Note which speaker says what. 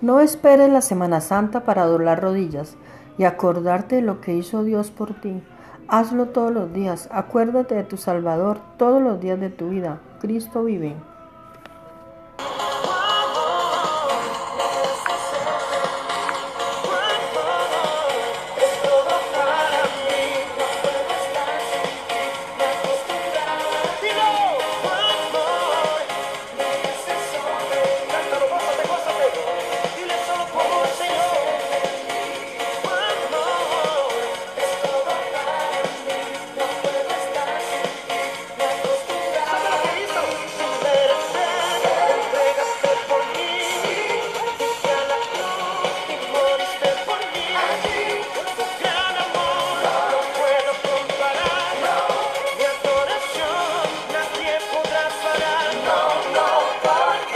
Speaker 1: No esperes la Semana Santa para doblar rodillas y acordarte de lo que hizo Dios por ti. Hazlo todos los días. Acuérdate de tu Salvador todos los días de tu vida. Cristo vive.